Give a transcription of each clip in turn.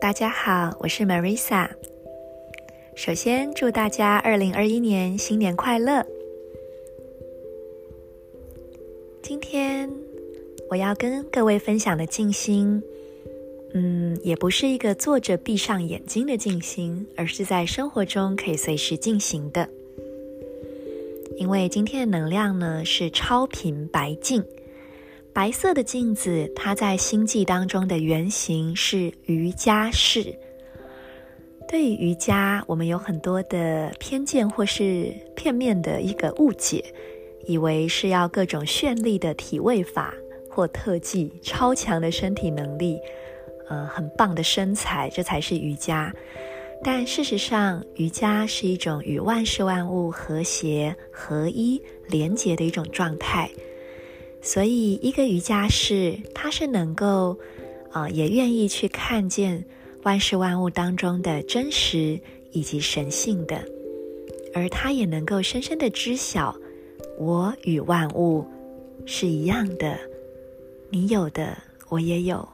大家好，我是 Marisa。首先祝大家二零二一年新年快乐。今天我要跟各位分享的静心，嗯，也不是一个坐着闭上眼睛的静心，而是在生活中可以随时进行的。因为今天的能量呢是超频白镜。白色的镜子，它在星际当中的原型是瑜伽室。对于瑜伽，我们有很多的偏见或是片面的一个误解，以为是要各种绚丽的体位法或特技、超强的身体能力，呃，很棒的身材，这才是瑜伽。但事实上，瑜伽是一种与万事万物和谐、合一、连结的一种状态。所以，一个瑜伽士，他是能够，啊、也愿意去看见万事万物当中的真实以及神性的，而他也能够深深的知晓，我与万物是一样的，你有的我也有，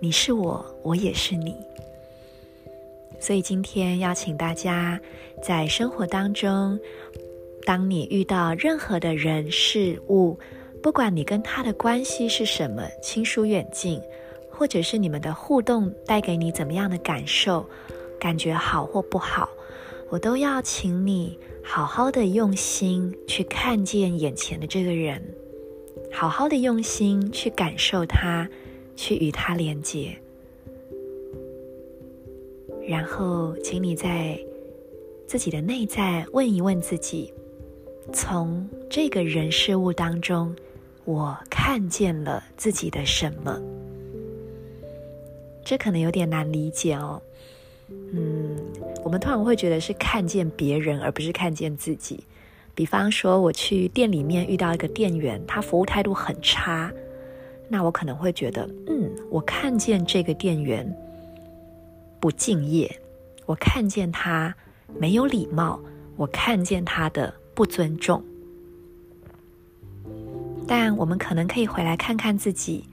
你是我，我也是你。所以今天邀请大家，在生活当中，当你遇到任何的人事物，不管你跟他的关系是什么，亲疏远近，或者是你们的互动带给你怎么样的感受，感觉好或不好，我都要请你好好的用心去看见眼前的这个人，好好的用心去感受他，去与他连接，然后请你在自己的内在问一问自己，从这个人事物当中。我看见了自己的什么？这可能有点难理解哦。嗯，我们通常会觉得是看见别人，而不是看见自己。比方说，我去店里面遇到一个店员，他服务态度很差，那我可能会觉得，嗯，我看见这个店员不敬业，我看见他没有礼貌，我看见他的不尊重。但我们可能可以回来看看自己，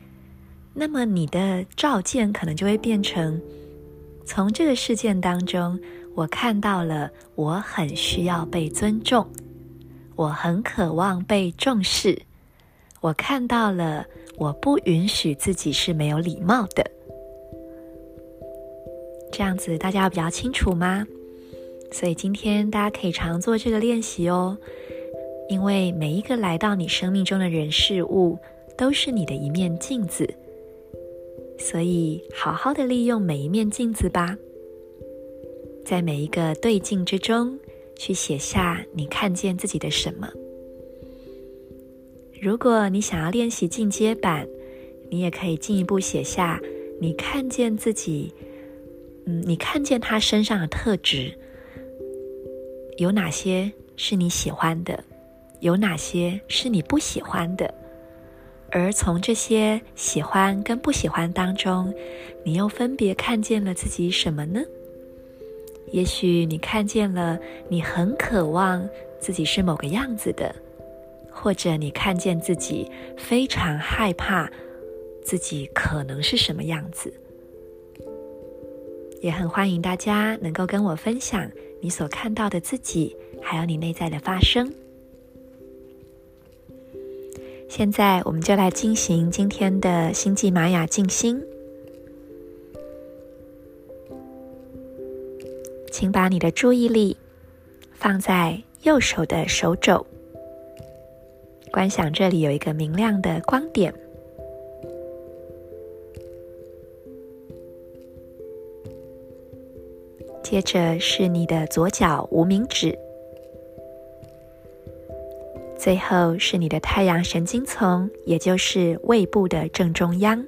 那么你的照见可能就会变成：从这个事件当中，我看到了我很需要被尊重，我很渴望被重视，我看到了我不允许自己是没有礼貌的。这样子大家比较清楚吗？所以今天大家可以常做这个练习哦。因为每一个来到你生命中的人事物，都是你的一面镜子，所以好好的利用每一面镜子吧。在每一个对镜之中，去写下你看见自己的什么。如果你想要练习进阶版，你也可以进一步写下你看见自己，嗯，你看见他身上的特质，有哪些是你喜欢的？有哪些是你不喜欢的？而从这些喜欢跟不喜欢当中，你又分别看见了自己什么呢？也许你看见了你很渴望自己是某个样子的，或者你看见自己非常害怕自己可能是什么样子。也很欢迎大家能够跟我分享你所看到的自己，还有你内在的发生。现在，我们就来进行今天的星际玛雅静心。请把你的注意力放在右手的手肘，观想这里有一个明亮的光点。接着是你的左脚无名指。最后是你的太阳神经丛，也就是胃部的正中央，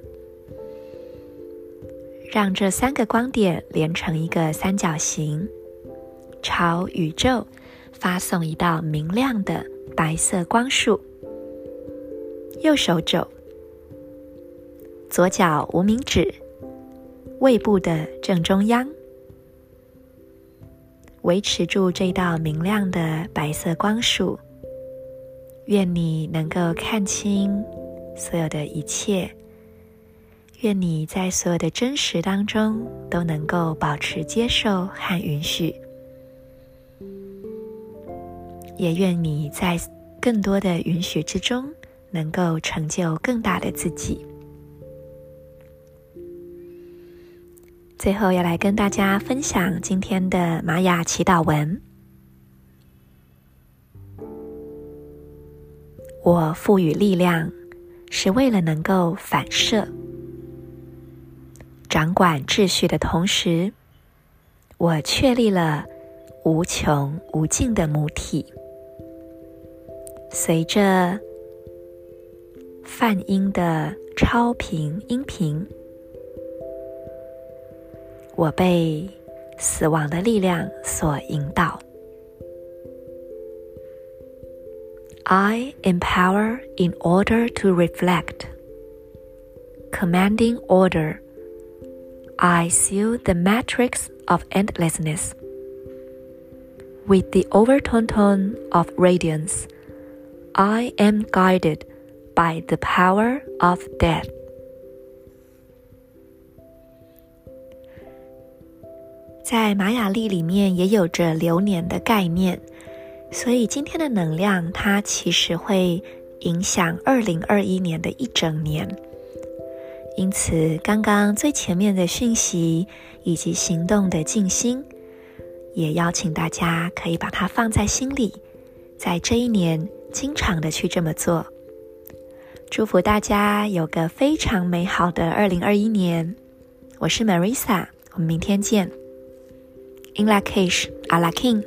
让这三个光点连成一个三角形，朝宇宙发送一道明亮的白色光束。右手肘，左脚无名指，胃部的正中央，维持住这道明亮的白色光束。愿你能够看清所有的一切。愿你在所有的真实当中都能够保持接受和允许。也愿你在更多的允许之中，能够成就更大的自己。最后要来跟大家分享今天的玛雅祈祷文。我赋予力量，是为了能够反射、掌管秩序的同时，我确立了无穷无尽的母体。随着泛音的超频音频，我被死亡的力量所引导。I empower in order to reflect, commanding order. I seal the matrix of endlessness with the overtone tone of radiance. I am guided by the power of death. 在玛雅历里面也有着流年的概念。所以今天的能量，它其实会影响二零二一年的一整年。因此，刚刚最前面的讯息以及行动的静心，也邀请大家可以把它放在心里，在这一年经常的去这么做。祝福大家有个非常美好的二零二一年。我是 Marisa，我们明天见。In Lak'ech, Ala K'in